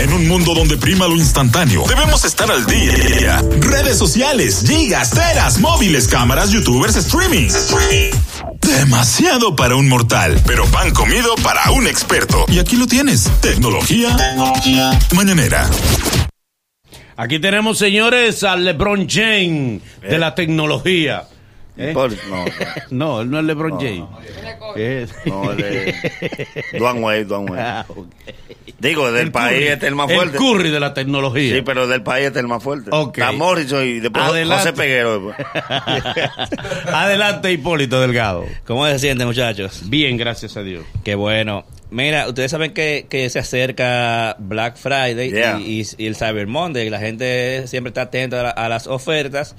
En un mundo donde prima lo instantáneo, debemos estar al día. Redes sociales, gigas, teras, móviles, cámaras, youtubers, streaming. Demasiado para un mortal, pero pan comido para un experto. Y aquí lo tienes, tecnología, mañanera. Aquí tenemos, señores, al LeBron James de la tecnología. ¿Eh? Por- no, No, él no es LeBron James. ¿Qué es? no, él es Dwayne Wade, Dwayne Wade. Ah. Digo, del El país Curry. este es el más El fuerte. Curry de la tecnología. Sí, pero del país este es el más fuerte. Ok. Está Morrison y después Adelante. José Peguero. Adelante, Hipólito Delgado. ¿Cómo se siente, muchachos? Bien, gracias a Dios. Qué bueno. Mira, ustedes saben que, que se acerca Black Friday Yeah. y, y- y el Cyber Monday. La gente siempre está atenta a, la- a las ofertas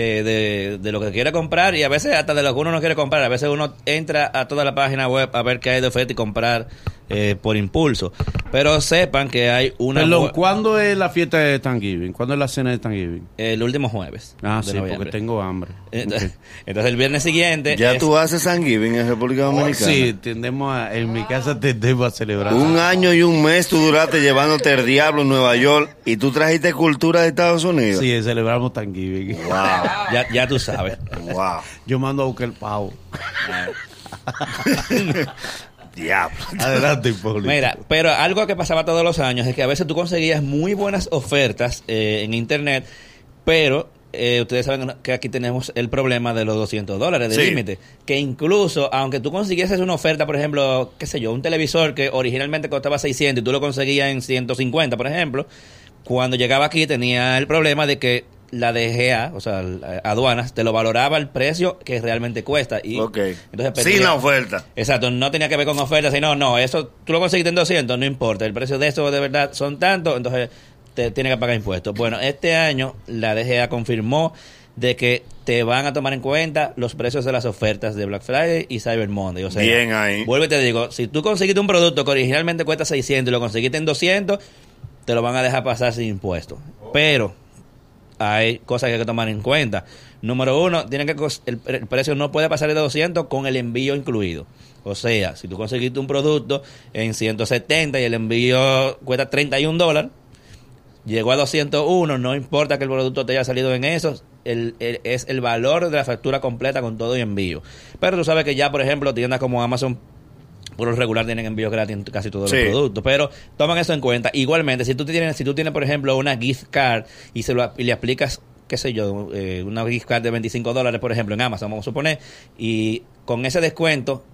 eh, de, de lo que quiere comprar y a veces hasta de lo que uno no quiere comprar. A veces uno entra a toda la página web a ver qué hay de oferta y comprar eh, por impulso. Pero sepan que hay una... Perdón, ¿cuándo es la fiesta de Thanksgiving? ¿Cuándo es la cena de Thanksgiving? el último jueves. Ah, sí, noviembre. porque tengo hambre. Entonces, entonces el viernes siguiente... Ya es- tú haces Thanksgiving en República Dominicana. Sí, tendemos a, en mi casa tendemos a celebrar. Un año y un mes tú duraste llevándote el diablo en Nueva York y tú trajiste cultura de Estados Unidos. Sí, celebramos Thanksgiving. Wow, Ya, ya tú sabes. wow. Yo mando a buscar el pavo. Diablo. Adelante, Hipólito. Mira, pero algo que pasaba todos los años es que a veces tú conseguías muy buenas ofertas eh, en internet, pero eh, ustedes saben que aquí tenemos el problema de los 200 dólares de Sí. límite. Que incluso, aunque tú consiguieses una oferta, por ejemplo, qué sé yo, un televisor que originalmente costaba 600 y tú lo conseguías en 150, por ejemplo, cuando llegaba aquí tenía el problema de que la DGA, o sea, aduanas, te lo valoraba el precio que realmente cuesta. Y entonces Sin la oferta. Exacto, no tenía que ver con ofertas, sino, no, eso tú lo conseguiste en 200, no importa, el precio de eso de verdad son tantos, entonces te tiene que pagar impuestos. Bueno, este año la DGA confirmó de que te van a tomar en cuenta los precios de las ofertas de Black Friday y Cyber Monday. O sea, Bien ahí. Vuelvo y te digo, si tú conseguiste un producto que originalmente cuesta 600 y lo conseguiste en 200, te lo van a dejar pasar sin impuestos. Pero hay cosas que hay que tomar en cuenta. Número uno, tienen que el, el precio no puede pasar de 200 con el envío incluido. O sea, si tú conseguiste un producto en 170 y el envío cuesta 31 dólares, llegó a 201, no importa que el producto te haya salido en eso, el, el- es el valor de la factura completa con todo y envío. Pero tú sabes que ya, por ejemplo, tiendas como Amazon por lo regular tienen envío gratis en casi todos Sí. los productos, pero toman eso en cuenta. Igualmente, si tú tienes, si tú tienes por ejemplo, una gift card y se lo y le aplicas, qué sé yo, eh, una gift card de 25 dólares, por ejemplo, en Amazon, vamos a suponer, y con ese descuento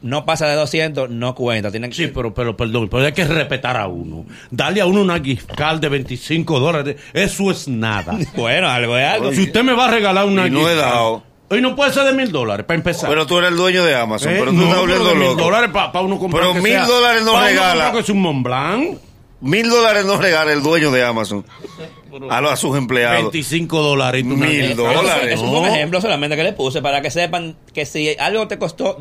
no pasa de 200, no cuenta. Tienen Sí, que, pero, pero perdón, pero hay que respetar a uno. Darle a uno una gift card de 25 dólares, eso es nada. bueno, algo es algo. si usted me va a regalar una Y no gift he card, dado. Hoy no puede ser de mil dólares, para empezar. Pero tú eres el dueño de Amazon, Eh, pero tú no, estás volviendo de mil loco. dólares para uno comprar. Pero que mil sea- dólares no pa' uno regala. que es un Mont Blanc. Mil dólares no regala el dueño de Amazon a, los, a sus empleados. 25 dólares. y tú Mil dólares. Eso fue un ejemplo solamente que le puse para que sepan que si algo te costó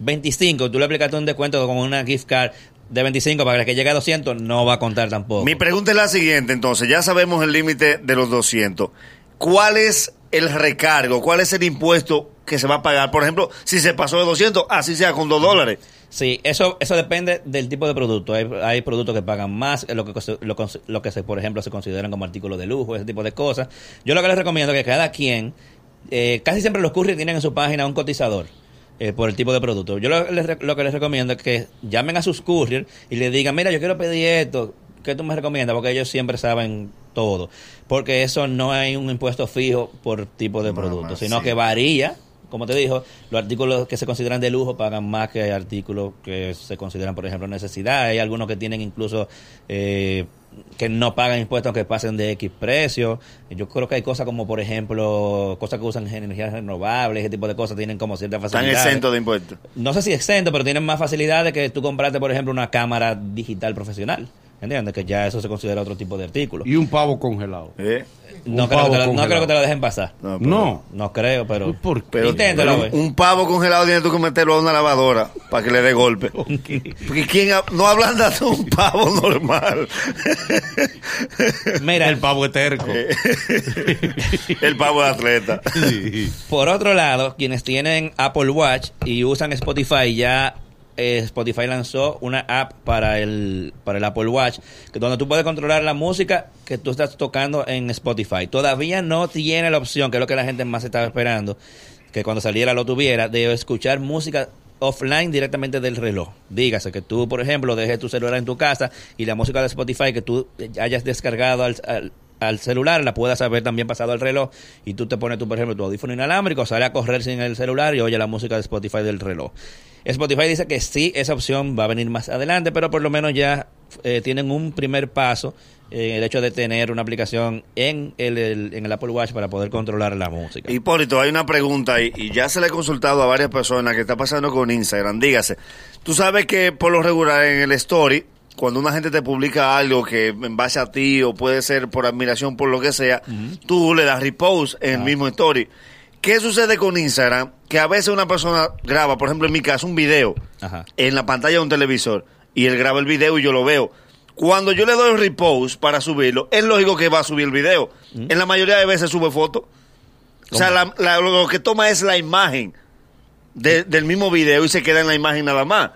225, tú le aplicaste un descuento con una gift card de 25 para que llegue a 200, no va a contar tampoco. Mi pregunta es la siguiente, entonces, ya sabemos el límite de los 200. ¿Cuál es el recargo? ¿Cuál es el impuesto que se va a pagar? Por ejemplo, si se pasó de 200, así sea con 2 dólares. Sí, eso eso depende del tipo de producto. Hay, hay productos que pagan más, lo que, lo, lo que se, por ejemplo, se consideran como artículos de lujo, ese tipo de cosas. Yo lo que les recomiendo es que cada quien, eh, casi siempre los couriers tienen en su página un cotizador. eh, por el tipo de producto. Yo lo, les lo que les recomiendo es que llamen a sus couriers y les digan, mira, yo quiero pedir esto, ¿qué tú me recomiendas? Porque ellos siempre saben todo. Porque eso no hay un impuesto fijo por tipo de producto, sino que varía como te dijo, los artículos que se consideran de lujo pagan más que artículos que se consideran, por ejemplo, necesidad. Hay algunos que tienen incluso eh, que no pagan impuestos aunque pasen de X precio. Yo creo que hay cosas como, por ejemplo, cosas que usan energías renovables, ese tipo de cosas tienen como cierta Están facilidad. exentos de impuestos. No sé si exento, pero tienen más facilidad de que tú compraste, por ejemplo, una cámara digital profesional. ¿Entiendes? Que ya eso se considera otro tipo de artículo. Y un pavo congelado. ¿eh? No un creo, que te lo, no creo que te lo dejen pasar. No, pero- No. No creo, pero... ¿Por qué? Pero, Inténtalo, pero güey. un pavo congelado tienes tú que meterlo a una lavadora para que le dé golpe. Porque quién ha- no ablanda de un pavo normal. Mira, El pavo es terco. El pavo de atleta. Sí. Por otro lado, quienes tienen Apple Watch y usan Spotify ya eh, Spotify lanzó una app para el, para el Apple Watch, que donde tú puedes controlar la música que tú estás tocando en Spotify. Todavía no tiene la opción, que es lo que la gente más estaba esperando, que cuando saliera lo tuviera, de escuchar música offline directamente del reloj. Dígase que tú, por ejemplo, dejes tu celular en tu casa y la música de Spotify que tú hayas descargado al, al- al celular la puedas haber también pasado al reloj y tú te pones, tú, por ejemplo, tu audífono inalámbrico, sale a correr sin el celular y oye la música de Spotify del reloj. Spotify dice que sí, esa opción va a venir más adelante, pero por lo menos ya eh, tienen un primer paso eh, el hecho de tener una aplicación en el, en el Apple Watch para poder controlar la música. Hipólito, hay una pregunta y, y ya se le he consultado a varias personas que está pasando con Instagram. Dígase, tú sabes que por lo regular en el story, cuando una gente te publica algo que en base a ti o puede ser por admiración, por lo que sea, tú le das repost en el mismo story. ¿Qué sucede con Instagram? Que a veces una persona graba, por ejemplo en mi caso, un video Ajá. en la pantalla de un televisor y él graba el video y yo lo veo. Cuando yo le doy el repost para subirlo, es lógico que va a subir el video. En la mayoría de veces sube foto. O sea, la- la- lo que toma es la imagen de- del mismo video y se queda en la imagen nada más.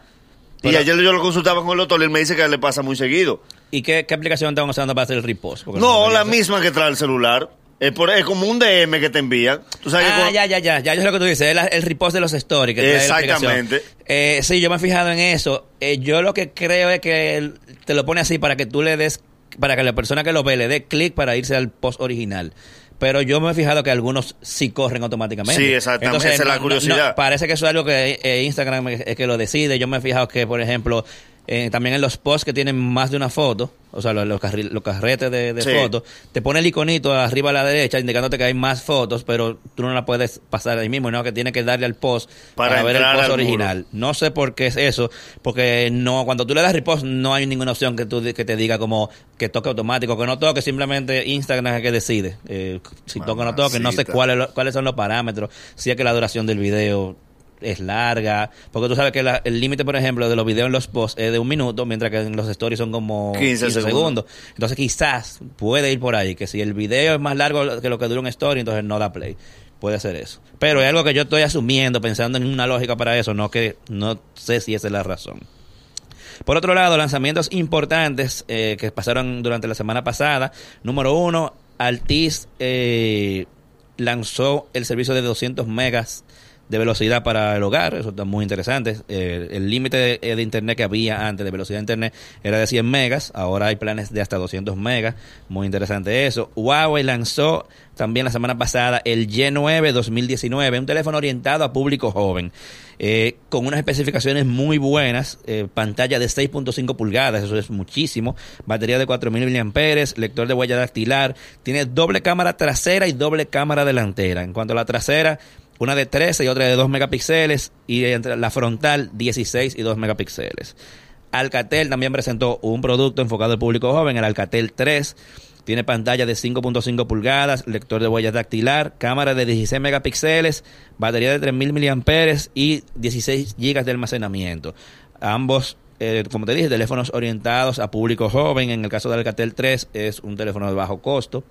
Y ayer yo lo consultaba con el doctor y él me dice que le pasa muy seguido. ¿Y qué, qué aplicación están usando para hacer el repost? Porque No, la misma que trae el celular. Es, por- es como un DM que te envían. Tú sabes Ah, cuando- ya, ya, ya, ya, yo sé lo que tú dices, es la- el repost de los stories. Que. Exactamente. Eh, sí, yo me he fijado en eso. Eh, yo lo que creo es que el- te lo pone así para que tú le des, para que la persona que lo ve le dé clic para irse al post original. Pero yo me he fijado que algunos sí corren automáticamente. Sí, exactamente, esa es la curiosidad. parece que eso es algo que eh, Instagram es que lo decide. Yo me he fijado que, por ejemplo, eh, también en los posts que tienen más de una foto, o sea, los, los, carri- los carretes de, de Sí. fotos, te pone el iconito arriba a la derecha indicándote que hay más fotos, pero tú no la puedes pasar ahí mismo, no que tienes que darle al post Para para, ver el post al original. No sé por qué es eso, porque no cuando tú le das repost no hay ninguna opción que tú que te diga como que toque automático, que no toque, simplemente Instagram es el que decide. Eh, si toca o no toque, no sé cuáles cuáles son los parámetros, si es que la duración del video es larga, porque tú sabes que la- el límite, por ejemplo, de los videos en los posts es de un minuto, mientras que en los stories son como 15 15, segundos. segundos. Entonces quizás puede ir por ahí, que si el video es más largo que lo que dura un story, entonces no da play. Puede ser eso. Pero es algo que yo estoy asumiendo, pensando en una lógica para eso, no que no sé si esa es la razón. Por otro lado, lanzamientos importantes eh, que pasaron durante la semana pasada. Número uno, Altis eh, lanzó el servicio de 200 megas de velocidad para el hogar. Eso está muy interesante. Eh, el límite de, eh, de internet que había antes de velocidad de internet era de 100 megas. Ahora hay planes de hasta 200 megas. Muy interesante eso. Huawei lanzó también la semana pasada el Y9 2019, un teléfono orientado a público joven. eh, con unas especificaciones muy buenas, eh, pantalla de 6.5 pulgadas, eso es muchísimo, batería de 4000 mAh, lector de huella dactilar, tiene doble cámara trasera y doble cámara delantera. En cuanto a la trasera, una de 13 y otra de 2 megapíxeles y entre la frontal 16 y 2 megapíxeles. Alcatel también presentó un producto enfocado al público joven, el Alcatel 3. Tiene pantalla de 5.5 pulgadas, lector de huella dactilar, cámara de 16 megapíxeles, batería de 3000 mAh y 16 GB de almacenamiento. Ambos, eh, como te dije, teléfonos orientados a público joven. En el caso del Alcatel 3 es un teléfono de bajo costo.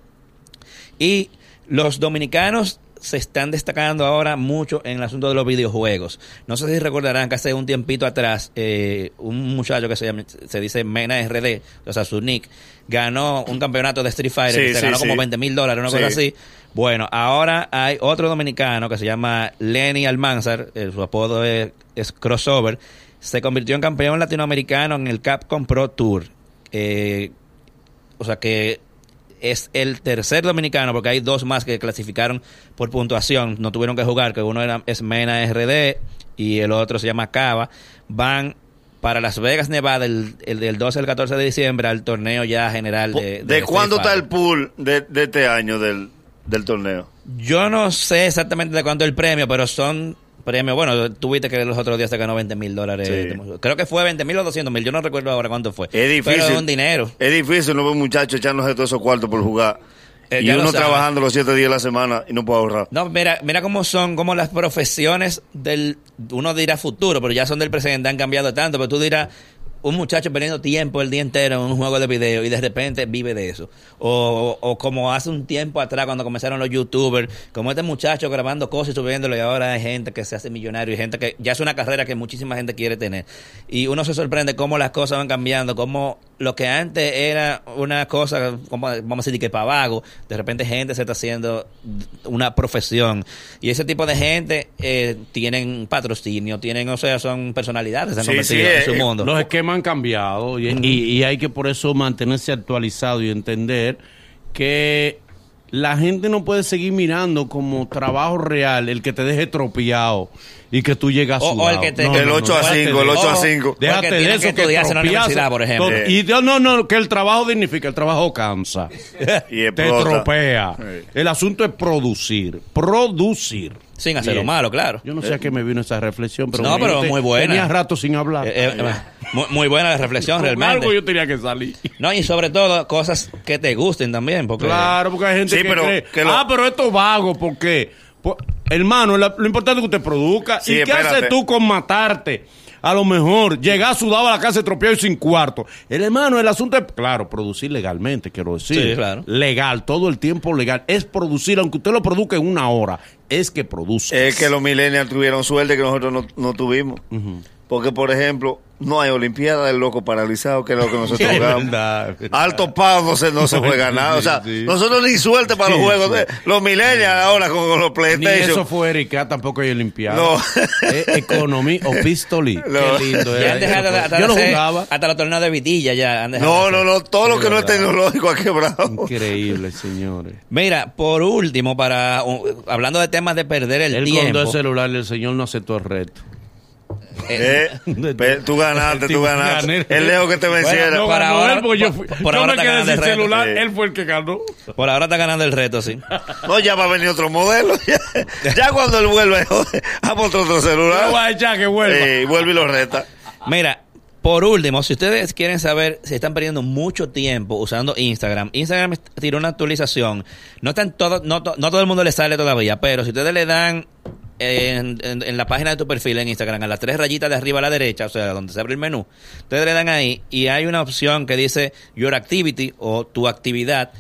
Y los dominicanos se están destacando ahora mucho en el asunto de los videojuegos. No sé si recordarán que hace un tiempito atrás eh, un muchacho que se, llama, se dice Mena RD, o sea, su nick, ganó un campeonato de Street Fighter Sí, que se sí, ganó sí. como 20 mil dólares, una cosa así. Bueno, ahora hay otro dominicano que se llama Lenny Almanzar, eh, su apodo es, es Crossover, se convirtió en campeón latinoamericano en el Capcom Pro Tour. Eh, o sea que es el tercer dominicano, porque hay dos más que clasificaron por puntuación, no tuvieron que jugar, que uno era, es Mena RD y el otro se llama Cava. Van para Las Vegas, Nevada, el, el del 12 al 14 de diciembre, al torneo ya general de... ¿De, de cuándo está el pool de, de este año del, del torneo? Yo no sé exactamente de cuánto el premio, pero son premios. Bueno, tú viste que los otros días se ganó 20 mil dólares. Sí. Creo que fue 20 mil o 200 mil. Yo no recuerdo ahora cuánto fue. Es difícil. Pero es un dinero. Es difícil no ver muchachos echándose todos esos cuartos por jugar. Eh, y uno trabajando los siete días de la semana y no puede ahorrar. No, mira, mira cómo son, como las profesiones del, uno dirá futuro, pero ya son del presente, han cambiado tanto, pero tú dirás, un muchacho perdiendo tiempo el día entero en un juego de video y de repente vive de eso. O, o como hace un tiempo atrás cuando comenzaron los youtubers, como este muchacho grabando cosas y subiéndolo y ahora hay gente que se hace millonario y gente que ya es una carrera que muchísima gente quiere tener. Y uno se sorprende cómo las cosas van cambiando, cómo lo que antes era una cosa, como, vamos a decir, que para vago, de repente gente se está haciendo una profesión. Y ese tipo de gente eh, tienen patrocinio, tienen, o sea, son personalidades, se han Sí, convertido sí, en su eh, mundo. Los esquemas han cambiado y, y- y hay que por eso mantenerse actualizado y entender que la gente no puede seguir mirando como trabajo real el que te deje tropiado y que tú llegas O- o el que te- El 8 a déjate 5, el de 8 a eso. 5. Déjate de eso que por ejemplo. Y no, no, no, que el trabajo dignifica, el trabajo cansa. Y te tropea. El asunto es producir, producir. Sin hacer lo malo, claro. Yo no sé a qué me vino esa reflexión, pero, No, pero muy buena. Tenía rato sin hablar. Muy, muy buena la reflexión, realmente. algo yo tenía que salir. No, y sobre todo cosas que te gusten también, porque... Claro, porque hay gente Sí, que pero cree, que lo- ah, pero esto es vago, ¿por qué? Pues, hermano, la- lo importante es que usted produzca. Sí, ¿Y qué espérate. haces tú con matarte? A lo mejor llegar sudado a la casa tropeado y sin cuarto. El hermano, el asunto es, claro, producir legalmente, quiero decir. Sí, claro. Legal, todo el tiempo legal. Es producir, aunque usted lo produzca en una hora, es que produce. Es que los millennials tuvieron suerte que nosotros no, no tuvimos. Porque, por ejemplo, no hay Olimpiada del Loco Paralizado, que es lo que nosotros jugamos. verdad, es verdad. Alto pago no se, no se juega nada. O sea, Sí, sí. nosotros ni suerte para Sí, los juegos. Los millennials ahora con, con los Ni PlayStation. eso fue Erika, tampoco hay Olimpiada. No. Es Economy o Pistoli. No. Qué lindo Ya era dejado eso. hasta, Yo lo hacer- jugaba. hasta los torneos de vitilla ya No, no, no. Todo lo que no es tecnológico ha quebrado. Increíble, señores. Mira, por último, para uh, hablando de temas de perder el con tiempo. dos celulares, el señor no aceptó el reto. Eh, tú ganaste, tú ganaste. El lejos que te venciera. Bueno, No para ganó ahora- él, porque yo, por- fui- por yo ahora me quedé sin reto. celular, Sí. él fue el que ganó. Por ahora está ganando el reto, sí. No, ya va a venir otro modelo. Ya, ya cuando él vuelve, a otro, otro va celular. a echar que vuelva. Eh, vuelve y lo reta. Mira, por último, si ustedes quieren saber si están perdiendo mucho tiempo usando Instagram, Instagram tiró una actualización. No están todo, no, to- no todo el mundo le sale todavía, pero si ustedes le dan en, la página de tu perfil en Instagram, a las tres rayitas de arriba a la derecha, o sea, donde se abre el menú, ustedes le dan ahí y hay una opción que dice Your Activity o tu actividad.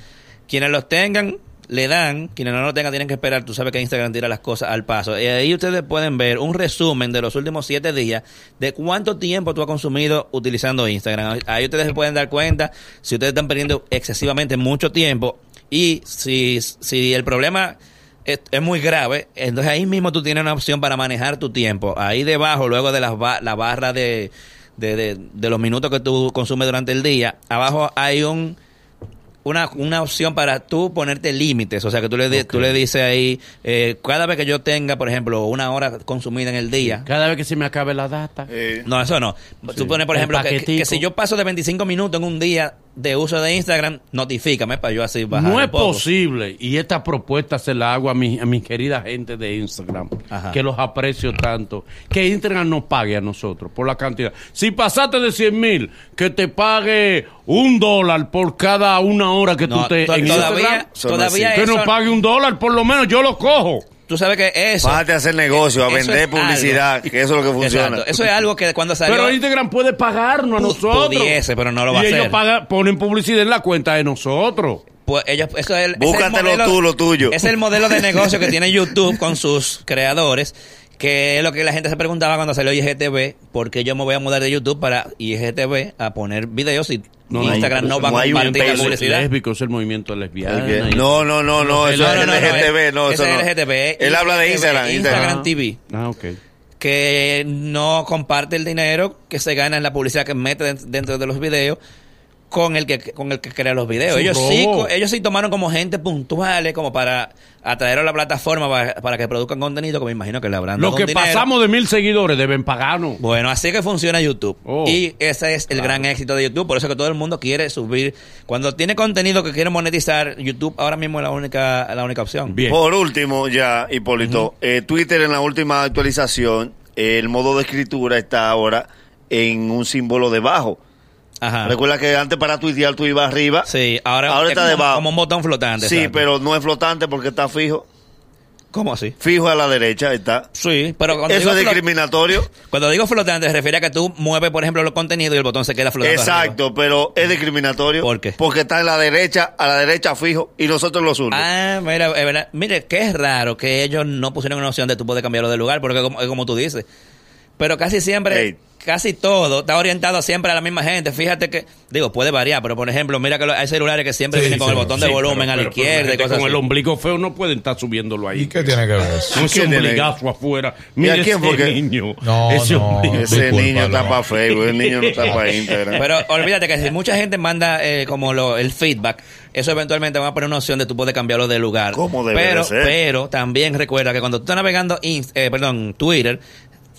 Quienes los tengan, le dan, quienes no lo tengan tienen que esperar, tú sabes que Instagram tira las cosas al paso. Y ahí ustedes pueden ver un resumen de los últimos siete días de cuánto tiempo tú has consumido utilizando Instagram. Ahí ustedes se pueden dar cuenta si ustedes están perdiendo excesivamente mucho tiempo y si, si el problema es, es muy grave, entonces ahí mismo tú tienes una opción para manejar tu tiempo. Ahí debajo, luego de la, ba- la barra de, de, de- de los minutos que tú consumes durante el día, abajo hay un una, una opción para tú ponerte límites. O sea, que tú le, di- tú le dices ahí, eh, cada vez que yo tenga, por ejemplo, una hora consumida en el día. Cada vez que se me acabe la data. Eh, No, eso no. Tú pones, por El ejemplo, que, que si yo paso de 25 minutos en un día de uso de Instagram, notifícame para yo así bajar. No es poco. posible. Y esta propuesta se la hago a mi, a mi querida gente de Instagram, Ajá. que los aprecio tanto. Que Instagram nos pague a nosotros por la cantidad. Si pasaste de 100 mil, que te pague un dólar por cada una hora que No, tú te en todavía, Instagram. Todavía Que eso, nos pague un dólar, por lo menos yo lo cojo. Tú sabes que eso. Bájate a hacer negocio, a vender es publicidad, algo. que eso es lo que funciona. Exacto. Eso es algo que cuando salió. Pero Instagram puede pagarnos a nosotros. pudiese, pero no lo va y a ellos hacer. pagan- ponen publicidad en la cuenta de nosotros. Pues ellos, eso es el, es el Búscatelo modelo- tú, lo tuyo. Es el modelo de negocio que tiene YouTube con sus creadores, que es lo que la gente se preguntaba cuando salió IGTV, ¿por qué yo me voy a mudar de YouTube para IGTV a poner videos y No, Instagram no, no, va a no hay un compartir la publicidad? Lésbico es el movimiento lesbiana. y- No, no, no, no, eso No, es no, no, LGTB, no, eso es LGTB. Él habla de Instagram. Instagram Ah. TV. Ah, ok. que no comparte el dinero que se gana en la publicidad que mete den- dentro de los videos con el que con el que crea los videos. Ellos sí, ellos sí tomaron como gente puntuales como para atraer a la plataforma para, para que produzcan contenido que me imagino que le habrán Los dado que un pasamos de mil seguidores deben pagarnos. Bueno, así que funciona YouTube. Oh. y ese es el gran éxito de YouTube. Por eso que todo el mundo quiere subir. Cuando tiene contenido que quiere monetizar, YouTube ahora mismo es la única, la única opción. Bien. Por último, ya, Hipólito, eh, Twitter en la última actualización, eh, el modo de escritura está ahora en un símbolo debajo. Ajá. Recuerda que antes para tuitear tú ibas arriba. Sí, ahora, Ahora es está como, debajo. como un botón flotante. Sí, exacto. pero no es flotante porque está fijo. ¿Cómo así? Fijo a la derecha, ahí está. Sí, pero cuando Eso digo es discriminatorio. Cuando digo flotante, se refiere a que tú mueves, por ejemplo, los contenidos y el botón se queda flotando. Exacto, pero es discriminatorio. ¿Por qué? Porque está en la derecha, a la derecha fijo, y nosotros los zurdos. Ah, mira, es verdad. mire, que es raro que ellos no pusieron una opción de tú poder cambiarlo de lugar, porque como, es como tú dices. Pero casi siempre, casi todo está orientado siempre a la misma gente. Fíjate que, digo, puede variar, pero por ejemplo, mira que lo- hay celulares que siempre Sí, vienen con sí, el botón de volumen pero- a la pero- pero izquierda y cosas Con así. el ombligo feo no pueden estar subiéndolo ahí. ¿Y qué tiene que ver eso? Ombligazo afuera. ¿Y Mira a quién ese fue que- niño. No, ese no. Ese niño está no. para Facebook, el niño no está para Instagram. Pero olvídate que si mucha gente manda eh, como lo, el feedback, eso eventualmente va a poner una opción de tú poder cambiarlo de lugar. ¿Cómo debe pero, de ser? Pero también recuerda que cuando tú estás navegando, Inst- eh, perdón, Twitter,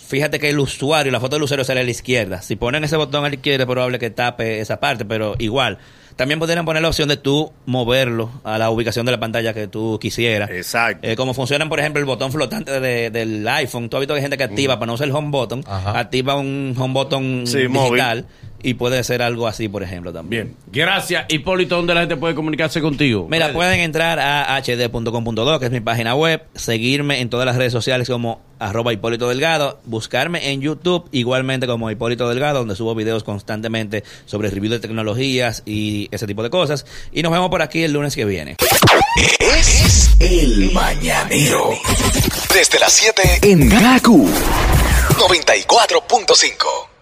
fíjate que el usuario, la foto del usuario sale a la izquierda. Si ponen ese botón a la izquierda es probable que tape esa parte, pero igual. También podrían poner la opción de tú moverlo a la ubicación de la pantalla que tú quisieras. Exacto. Eh, como funcionan, por ejemplo, el botón flotante de- del iPhone. Tú has visto que hay gente que activa, para no usar el home button, Ajá. activa un home button Sí, móvil. digital y puede ser algo así, por ejemplo, también. Bien. Gracias. Hipólito, ¿dónde la gente puede comunicarse contigo? Mira, pueden entrar a hd.com.do, que es mi página web, seguirme en todas las redes sociales como arroba Hipólito Delgado, buscarme en YouTube igualmente como Hipólito Delgado, donde subo videos constantemente sobre review de tecnologías y ese tipo de cosas. Y nos vemos por aquí el lunes que viene. Es el mañanero. Desde las 7 en Gaku 94.5.